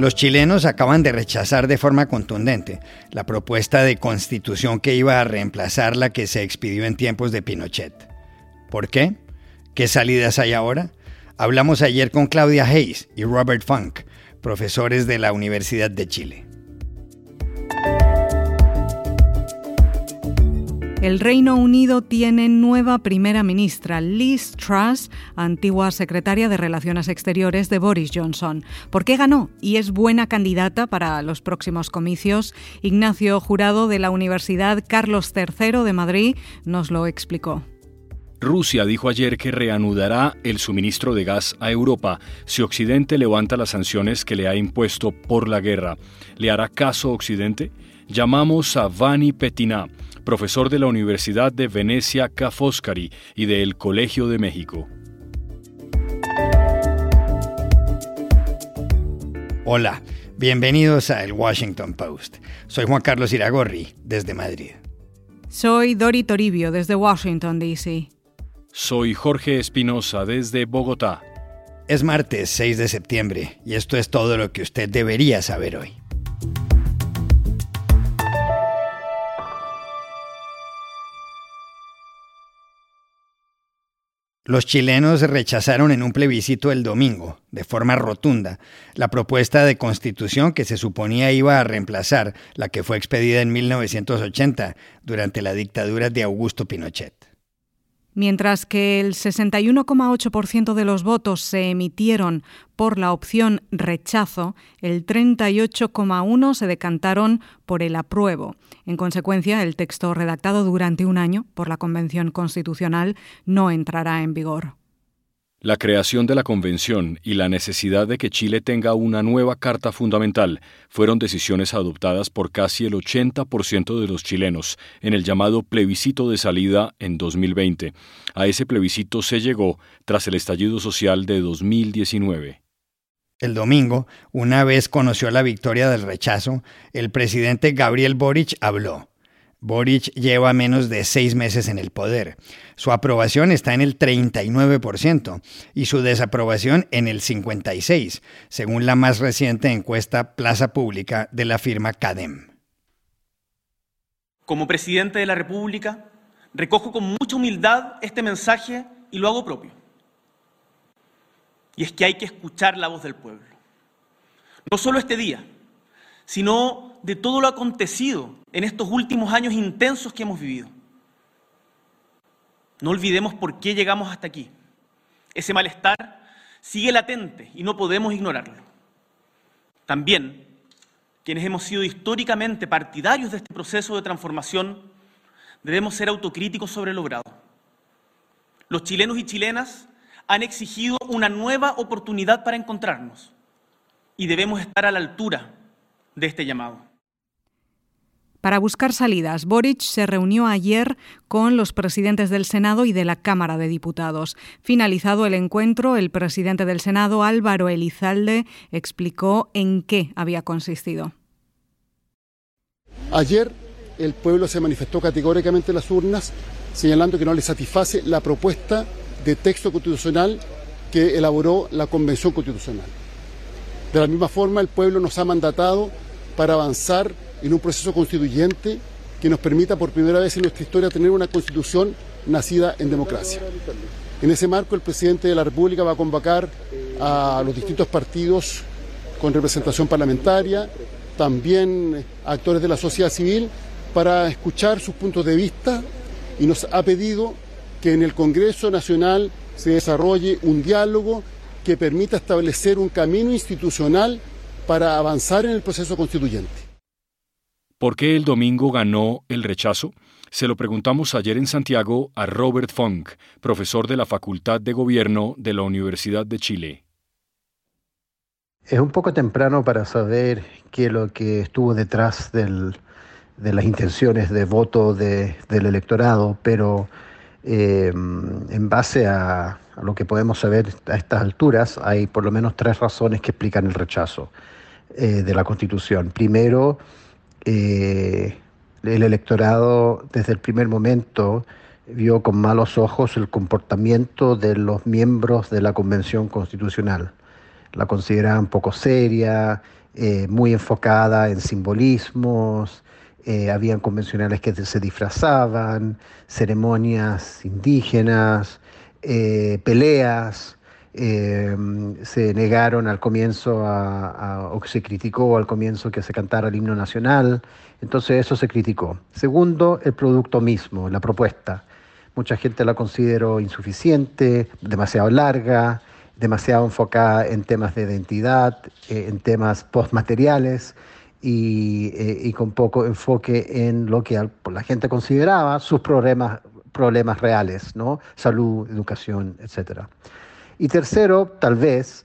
Los chilenos acaban de rechazar de forma contundente la propuesta de constitución que iba a reemplazar la que se expidió en tiempos de Pinochet. ¿Por qué? ¿Qué salidas hay ahora? Hablamos ayer con Claudia Hayes y Robert Funk, profesores de la Universidad de Chile. El Reino Unido tiene nueva primera ministra, Liz Truss, antigua secretaria de Relaciones Exteriores de Boris Johnson. ¿Por qué ganó? Y es buena candidata para los próximos comicios. Ignacio Jurado de la Universidad Carlos III de Madrid nos lo explicó. Rusia dijo ayer que reanudará el suministro de gas a Europa si Occidente levanta las sanciones que le ha impuesto por la guerra. ¿Le hará caso Occidente? Llamamos a Vani Petina profesor de la Universidad de Venecia Ca' Foscari y del Colegio de México. Hola, bienvenidos a El Washington Post. Soy Juan Carlos Iragorri, desde Madrid. Soy Dori Toribio, desde Washington, D.C. Soy Jorge Espinosa, desde Bogotá. Es martes 6 de septiembre y esto es todo lo que usted debería saber hoy. Los chilenos rechazaron en un plebiscito el domingo, de forma rotunda, la propuesta de constitución que se suponía iba a reemplazar la que fue expedida en 1980 durante la dictadura de Augusto Pinochet. Mientras que el 61,8% de los votos se emitieron por la opción rechazo, el 38,1% se decantaron por el apruebo. En consecuencia, el texto redactado durante un año por la Convención Constitucional no entrará en vigor. La creación de la Convención y la necesidad de que Chile tenga una nueva Carta Fundamental fueron decisiones adoptadas por casi el 80% de los chilenos en el llamado plebiscito de salida en 2020. A ese plebiscito se llegó tras el estallido social de 2019. El domingo, una vez conoció la victoria del rechazo, el presidente Gabriel Boric habló. Boric lleva menos de seis meses en el poder. Su aprobación está en el 39% y su desaprobación en el 56%, según la más reciente encuesta Plaza Pública de la firma CADEM. Como presidente de la República, recojo con mucha humildad este mensaje y lo hago propio. Y es que hay que escuchar la voz del pueblo. No solo este día, sino de todo lo acontecido en estos últimos años intensos que hemos vivido. No olvidemos por qué llegamos hasta aquí. Ese malestar sigue latente y no podemos ignorarlo. También, quienes hemos sido históricamente partidarios de este proceso de transformación, debemos ser autocríticos sobre lo logrado. Los chilenos y chilenas han exigido una nueva oportunidad para encontrarnos y debemos estar a la altura de este llamado. Para buscar salidas, Boric se reunió ayer con los presidentes del Senado y de la Cámara de Diputados. Finalizado el encuentro, el presidente del Senado, Álvaro Elizalde, explicó en qué había consistido. Ayer el pueblo se manifestó categóricamente en las urnas señalando que no le satisface la propuesta de texto constitucional que elaboró la Convención Constitucional. De la misma forma, el pueblo nos ha mandatado para avanzar en un proceso constituyente que nos permita por primera vez en nuestra historia tener una constitución nacida en democracia. En ese marco, el presidente de la República va a convocar a los distintos partidos con representación parlamentaria, también actores de la sociedad civil, para escuchar sus puntos de vista y nos ha pedido que en el Congreso Nacional se desarrolle un diálogo que permita establecer un camino institucional para avanzar en el proceso constituyente. ¿Por qué el domingo ganó el rechazo? Se lo preguntamos ayer en Santiago a Robert Funk, profesor de la Facultad de Gobierno de la Universidad de Chile. Es un poco temprano para saber qué es lo que estuvo detrás de las intenciones de voto del electorado, pero eh, en base a, lo que podemos saber a estas alturas, hay por lo menos tres razones que explican el rechazo eh, de la Constitución. Primero, eh, el electorado desde el primer momento vio con malos ojos el comportamiento de los miembros de la Convención Constitucional. la consideraban poco seria, eh, muy enfocada en simbolismos, eh, habían convencionales que se disfrazaban, ceremonias indígenas, peleas, se negaron al comienzo o se criticó al comienzo que se cantara el himno nacional, entonces eso se criticó. Segundo, el producto mismo, la propuesta. Mucha gente la consideró insuficiente, demasiado larga, demasiado enfocada en temas de identidad, eh, en temas postmateriales y, eh, y, con poco enfoque en lo que la gente consideraba sus problemas, problemas reales, ¿no? salud, educación, etc. Y tercero, tal vez,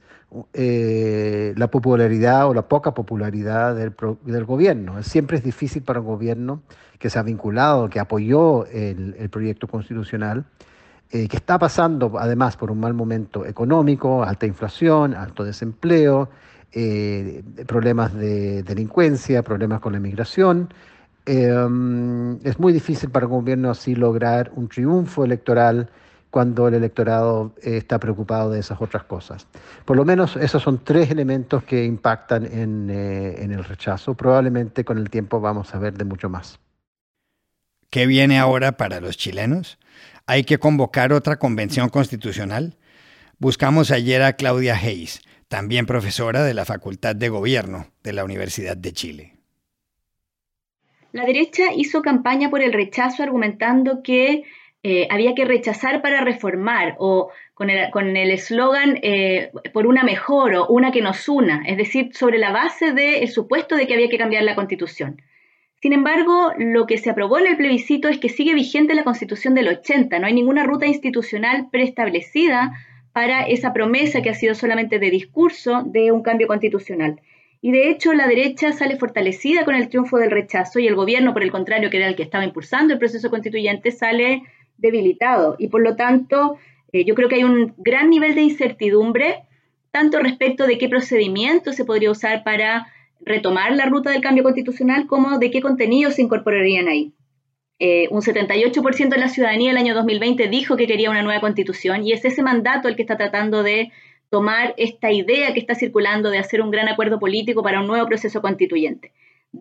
eh, la popularidad o la poca popularidad del, gobierno. Siempre es difícil para un gobierno que se ha vinculado, que apoyó el, proyecto constitucional, eh, que está pasando además por un mal momento económico, alta inflación, alto desempleo, eh, problemas de delincuencia, problemas con la inmigración. Es muy difícil para un gobierno así lograr un triunfo electoral cuando el electorado está preocupado de esas otras cosas. Por lo menos esos son tres elementos que impactan en, en el rechazo. Probablemente con el tiempo vamos a ver de mucho más. ¿Qué viene ahora para los chilenos? ¿Hay que convocar otra convención constitucional? Buscamos ayer a Claudia Hayes, también profesora de la Facultad de Gobierno de la Universidad de Chile. La derecha hizo campaña por el rechazo argumentando que eh, había que rechazar para reformar o con el eslogan eh, por una mejor o una que nos una, es decir, sobre la base del supuesto de que había que cambiar la constitución. Sin embargo, lo que se aprobó en el plebiscito es que sigue vigente la Constitución del 80. No hay ninguna ruta institucional preestablecida para esa promesa que ha sido solamente de discurso de un cambio constitucional. Y de hecho, la derecha sale fortalecida con el triunfo del rechazo y el gobierno, por el contrario, que era el que estaba impulsando el proceso constituyente, sale debilitado. Y por lo tanto, eh, yo creo que hay un gran nivel de incertidumbre, tanto respecto de qué procedimiento se podría usar para retomar la ruta del cambio constitucional como de qué contenidos se incorporarían ahí. Eh, un 78% de la ciudadanía el año 2020 dijo que quería una nueva constitución y es ese mandato el que está tratando de tomar esta idea que está circulando de hacer un gran acuerdo político para un nuevo proceso constituyente,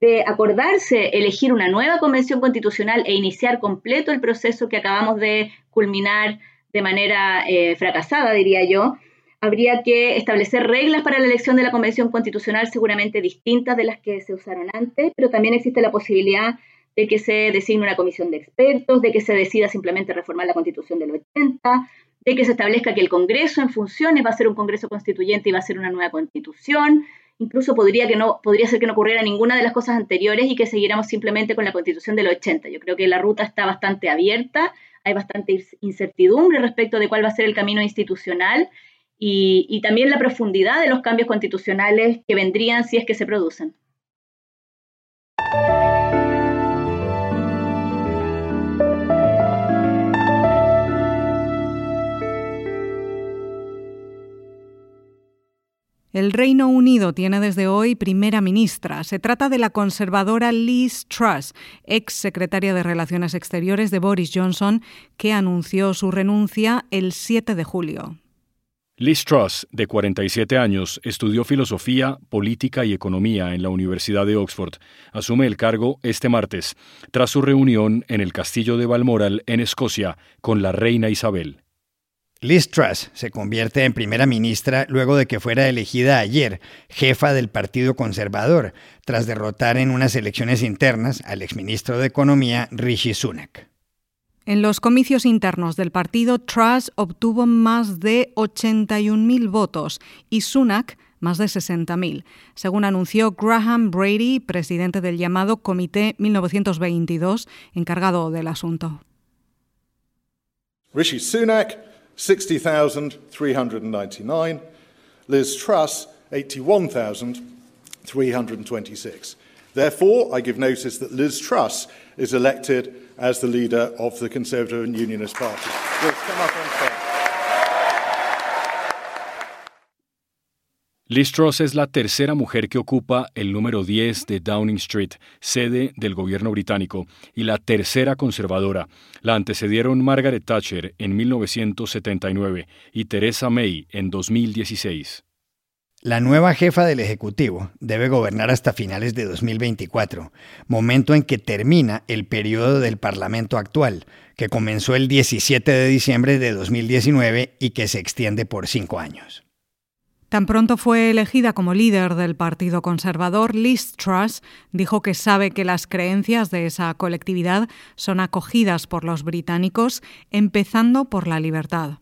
de acordarse elegir una nueva convención constitucional e iniciar completo el proceso que acabamos de culminar de manera eh, fracasada, diría yo, habría que establecer reglas para la elección de la Convención Constitucional seguramente distintas de las que se usaron antes, pero también existe la posibilidad de que se designe una comisión de expertos, de que se decida simplemente reformar la Constitución del 80, de que se establezca que el Congreso en funciones va a ser un Congreso constituyente y va a ser una nueva Constitución. Incluso podría, que no, podría ser que no ocurriera ninguna de las cosas anteriores y que siguiéramos simplemente con la Constitución del 80. Yo creo que la ruta está bastante abierta, hay bastante incertidumbre respecto de cuál va a ser el camino institucional y, también la profundidad de los cambios constitucionales que vendrían si es que se producen. El Reino Unido tiene desde hoy primera ministra. Se trata de la conservadora Liz Truss, ex secretaria de Relaciones Exteriores de Boris Johnson, que anunció su renuncia el 7 de julio. Liz Truss, de 47 años, estudió filosofía, política y economía en la Universidad de Oxford. Asume el cargo este martes, tras su reunión en el Castillo de Balmoral, en Escocia, con la reina Isabel. Liz Truss se convierte en primera ministra luego de que fuera elegida ayer jefa del Partido Conservador, tras derrotar en unas elecciones internas al exministro de Economía Rishi Sunak. En los comicios internos del partido, Truss obtuvo más de 81.000 votos y Sunak más de 60.000, según anunció Graham Brady, presidente del llamado Comité 1922, encargado del asunto. Rishi Sunak, 60,399. Liz Truss, 81,326. Therefore, I give notice that Liz Truss is elected as the leader of the Conservative and Unionist Party. Liz Truss es la tercera mujer que ocupa el número 10 de Downing Street, sede del gobierno británico, y la tercera conservadora. La antecedieron Margaret Thatcher en 1979 y Theresa May en 2016. La nueva jefa del Ejecutivo debe gobernar hasta finales de 2024, momento en que termina el periodo del Parlamento actual, que comenzó el 17 de diciembre de 2019 y que se extiende por cinco años. Tan pronto fue elegida como líder del Partido Conservador, Liz Truss dijo que sabe que las creencias de esa colectividad son acogidas por los británicos, empezando por la libertad.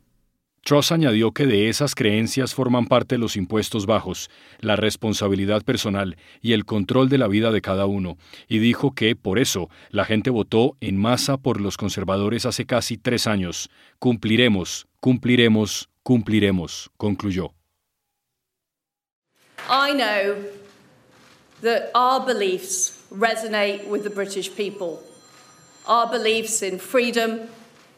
Truss añadió que de esas creencias forman parte los impuestos bajos, la responsabilidad personal y el control de la vida de cada uno, y dijo que, por eso, la gente votó en masa por los conservadores hace casi tres años. Cumpliremos, cumpliremos, cumpliremos, concluyó. I know that our beliefs resonate with the British people. Our beliefs in freedom,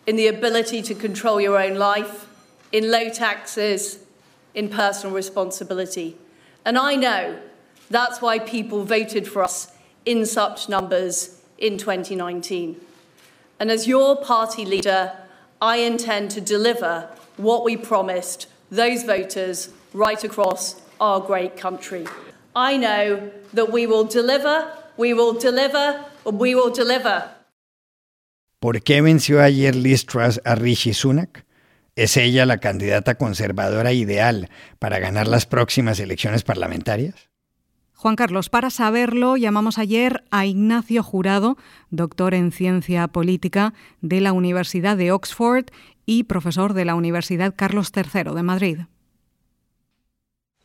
in the ability to control your own life, in low taxes, in personal responsibility. And I know that's why people voted for us in such numbers in 2019. And as your party leader, I intend to deliver what we promised those voters right across our great country. I know that we will deliver, we will deliver, we will deliver. ¿Por qué venció ayer Liz Truss a Rishi Sunak? ¿Es ella la candidata conservadora ideal para ganar las próximas elecciones parlamentarias? Juan Carlos, para saberlo, llamamos ayer a Ignacio Jurado, doctor en ciencia política de la Universidad de Oxford y profesor de la Universidad Carlos III de Madrid.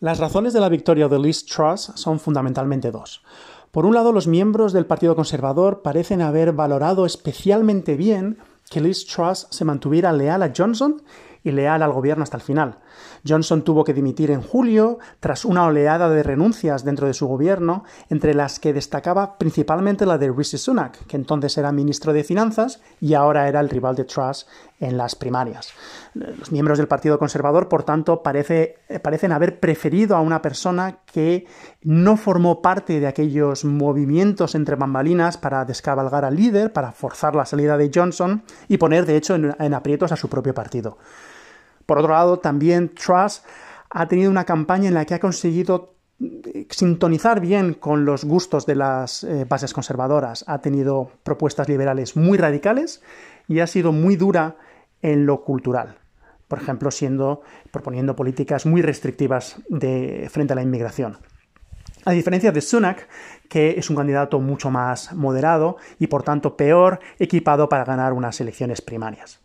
Las razones de la victoria de Liz Truss son fundamentalmente dos. Por un lado, los miembros del Partido Conservador parecen haber valorado especialmente bien que Liz Truss se mantuviera leal a Johnson y leal al gobierno hasta el final. Johnson tuvo que dimitir en julio tras una oleada de renuncias dentro de su gobierno, entre las que destacaba principalmente la de Rishi Sunak, que entonces era ministro de Finanzas y ahora era el rival de Truss en las primarias. Los miembros del Partido Conservador, por tanto, parece, parecen haber preferido a una persona que no formó parte de aquellos movimientos entre bambalinas para descabalgar al líder, para forzar la salida de Johnson y poner, de hecho, en aprietos a su propio partido. Por otro lado, también Truss ha tenido una campaña en la que ha conseguido eh, sintonizar bien con los gustos de las eh, bases conservadoras. Ha tenido propuestas liberales muy radicales y ha sido muy dura en lo cultural. Por ejemplo, proponiendo políticas muy restrictivas frente a la inmigración. A diferencia de Sunak, que es un candidato mucho más moderado y por tanto peor equipado para ganar unas elecciones primarias.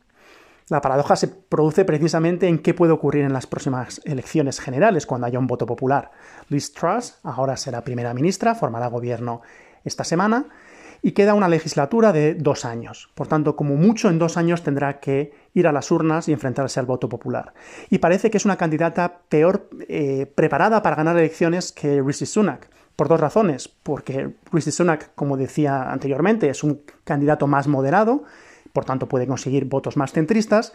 La paradoja se produce precisamente en qué puede ocurrir en las próximas elecciones generales cuando haya un voto popular. Liz Truss ahora será primera ministra, formará gobierno esta semana y queda una legislatura de dos años. Por tanto, como mucho en dos años tendrá que ir a las urnas y enfrentarse al voto popular. Y parece que es una candidata peor eh, preparada para ganar elecciones que Rishi Sunak. Por dos razones. Porque Rishi Sunak, como decía anteriormente, es un candidato más moderado por tanto puede conseguir votos más centristas.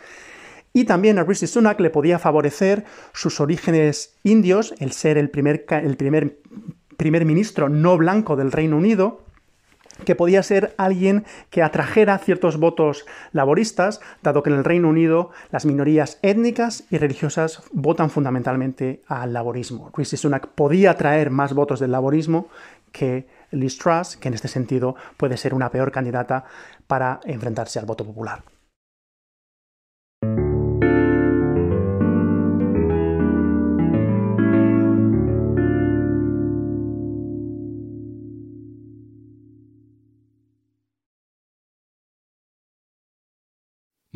Y también a Rishi Sunak le podía favorecer sus orígenes indios, el ser el primer, el primer primer ministro no blanco del Reino Unido, que podía ser alguien que atrajera ciertos votos laboristas, dado que en el Reino Unido las minorías étnicas y religiosas votan fundamentalmente al laborismo. Rishi Sunak podía atraer más votos del laborismo que Liz Truss, que en este sentido puede ser una peor candidata para enfrentarse al voto popular.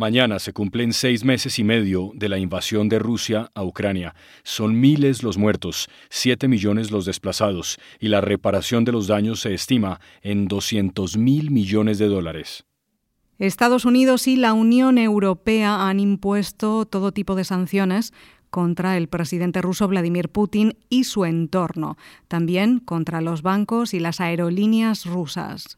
Mañana se cumplen seis meses y medio de la invasión de Rusia a Ucrania. Son miles los muertos, siete millones los desplazados y la reparación de los daños se estima en 200 mil millones de dólares. Estados Unidos y la Unión Europea han impuesto todo tipo de sanciones contra el presidente ruso Vladimir Putin y su entorno, también contra los bancos y las aerolíneas rusas.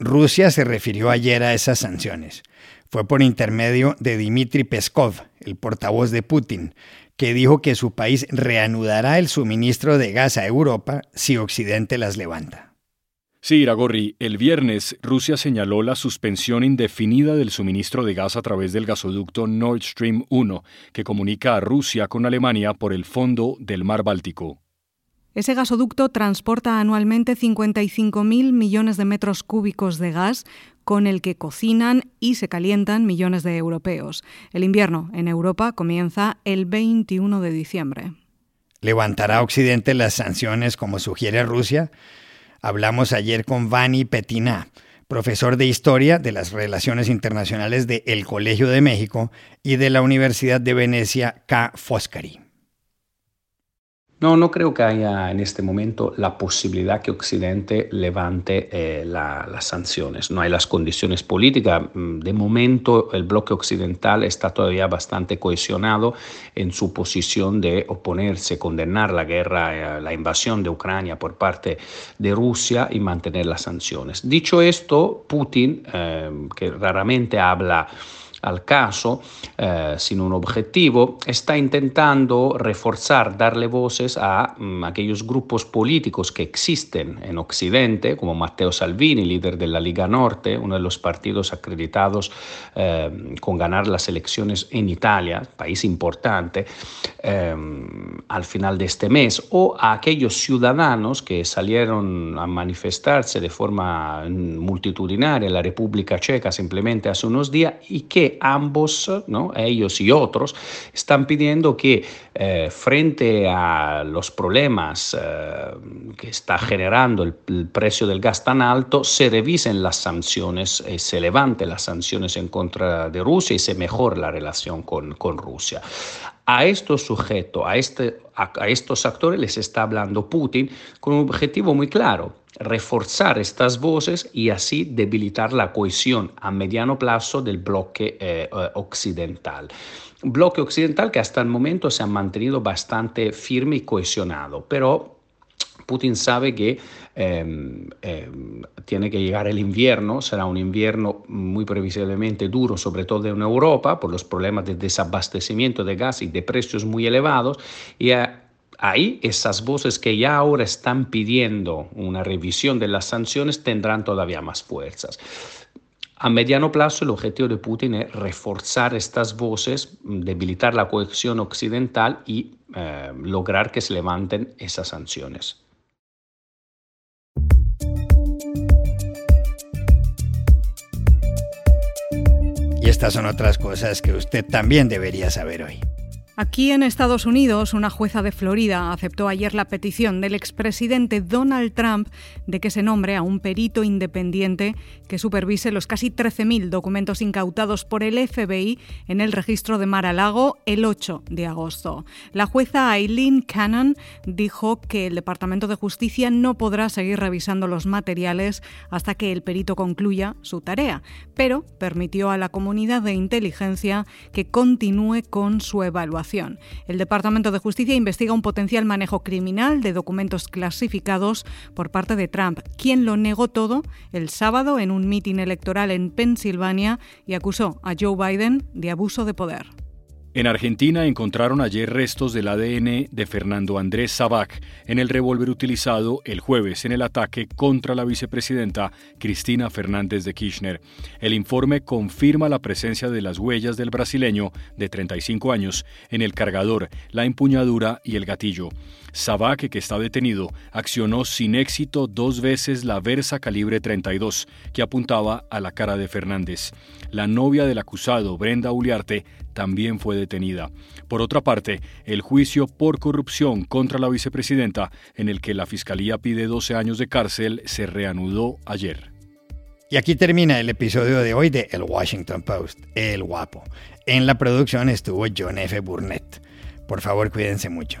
Rusia se refirió ayer a esas sanciones fue por intermedio de Dmitry Peskov, el portavoz de Putin, que dijo que su país reanudará el suministro de gas a Europa si Occidente las levanta. Sí, Iragorri, el viernes Rusia señaló la suspensión indefinida del suministro de gas a través del gasoducto Nord Stream 1, que comunica a Rusia con Alemania por el fondo del mar Báltico. Ese gasoducto transporta anualmente 55.000 millones de metros cúbicos de gas, con el que cocinan y se calientan millones de europeos. El invierno en Europa comienza el 21 de diciembre. ¿Levantará Occidente las sanciones como sugiere Rusia? Hablamos ayer con Vani Petina, profesor de Historia de las Relaciones Internacionales de El Colegio de México y de la Universidad de Venecia K. Foscari. No, no creo que haya en este momento la posibilidad que Occidente levante eh, las sanciones. No hay las condiciones políticas. Mm, de momento, el bloque occidental está todavía bastante cohesionado en su posición de oponerse, condenar la guerra, eh, la invasión de Ucrania por parte de Rusia y mantener las sanciones. Dicho esto, Putin, eh, que raramente habla al caso, eh, sin un objetivo, está intentando reforzar, darle voces a mm, aquellos grupos políticos que existen en Occidente, como Matteo Salvini, líder de la Liga Norte, uno de los partidos acreditados eh, con ganar las elecciones en Italia, país importante, eh, al final de este mes, o a aquellos ciudadanos que salieron a manifestarse de forma multitudinaria en la República Checa simplemente hace unos días y que ambos, ¿no? ellos y otros, están pidiendo que eh, frente a los problemas eh, que está generando el, precio del gas tan alto, se revisen las sanciones, y se levanten las sanciones en contra de Rusia y se mejore la relación con, con Rusia. A estos sujetos, a, este, a estos actores les está hablando Putin con un objetivo muy claro, reforzar estas voces y así debilitar la cohesión a mediano plazo del bloque eh, eh, occidental. Bloque occidental que hasta el momento se ha mantenido bastante firme y cohesionado, pero Putin sabe que em, em, tiene que llegar el invierno, será un invierno muy previsiblemente duro, sobre todo en Europa, por los problemas de desabastecimiento de gas y de precios muy elevados, y ahí esas voces que ya ahora están pidiendo una revisión de las sanciones tendrán todavía más fuerzas. A mediano plazo el objetivo de Putin es reforzar estas voces, debilitar la cohesión occidental y eh, lograr que se levanten esas sanciones. Y estas son otras cosas que usted también debería saber hoy. Aquí en Estados Unidos, una jueza de Florida aceptó ayer la petición del expresidente Donald Trump de que se nombre a un perito independiente que supervise los casi 13.000 documentos incautados por el FBI en el registro de Mar-a-Lago el 8 de agosto. La jueza Eileen Cannon dijo que el Departamento de Justicia no podrá seguir revisando los materiales hasta que el perito concluya su tarea, pero permitió a la comunidad de inteligencia que continúe con su evaluación. El Departamento de Justicia investiga un potencial manejo criminal de documentos clasificados por parte de Trump, quien lo negó todo el sábado en un mitin electoral en Pensilvania y acusó a Joe Biden de abuso de poder. En Argentina encontraron ayer restos del ADN de Fernando Andrés Sabac en el revólver utilizado el jueves en el ataque contra la vicepresidenta Cristina Fernández de Kirchner. El informe confirma la presencia de las huellas del brasileño de 35 años en el cargador, la empuñadura y el gatillo. Sabac, que está detenido, accionó sin éxito dos veces la Versa calibre 32 que apuntaba a la cara de Fernández. La novia del acusado, Brenda Uliarte, también fue detenida. Por otra parte, el juicio por corrupción contra la vicepresidenta, en el que la Fiscalía pide 12 años de cárcel, se reanudó ayer. Y aquí termina el episodio de hoy de El Washington Post, El Guapo. En la producción estuvo John F. Burnett. Por favor, cuídense mucho.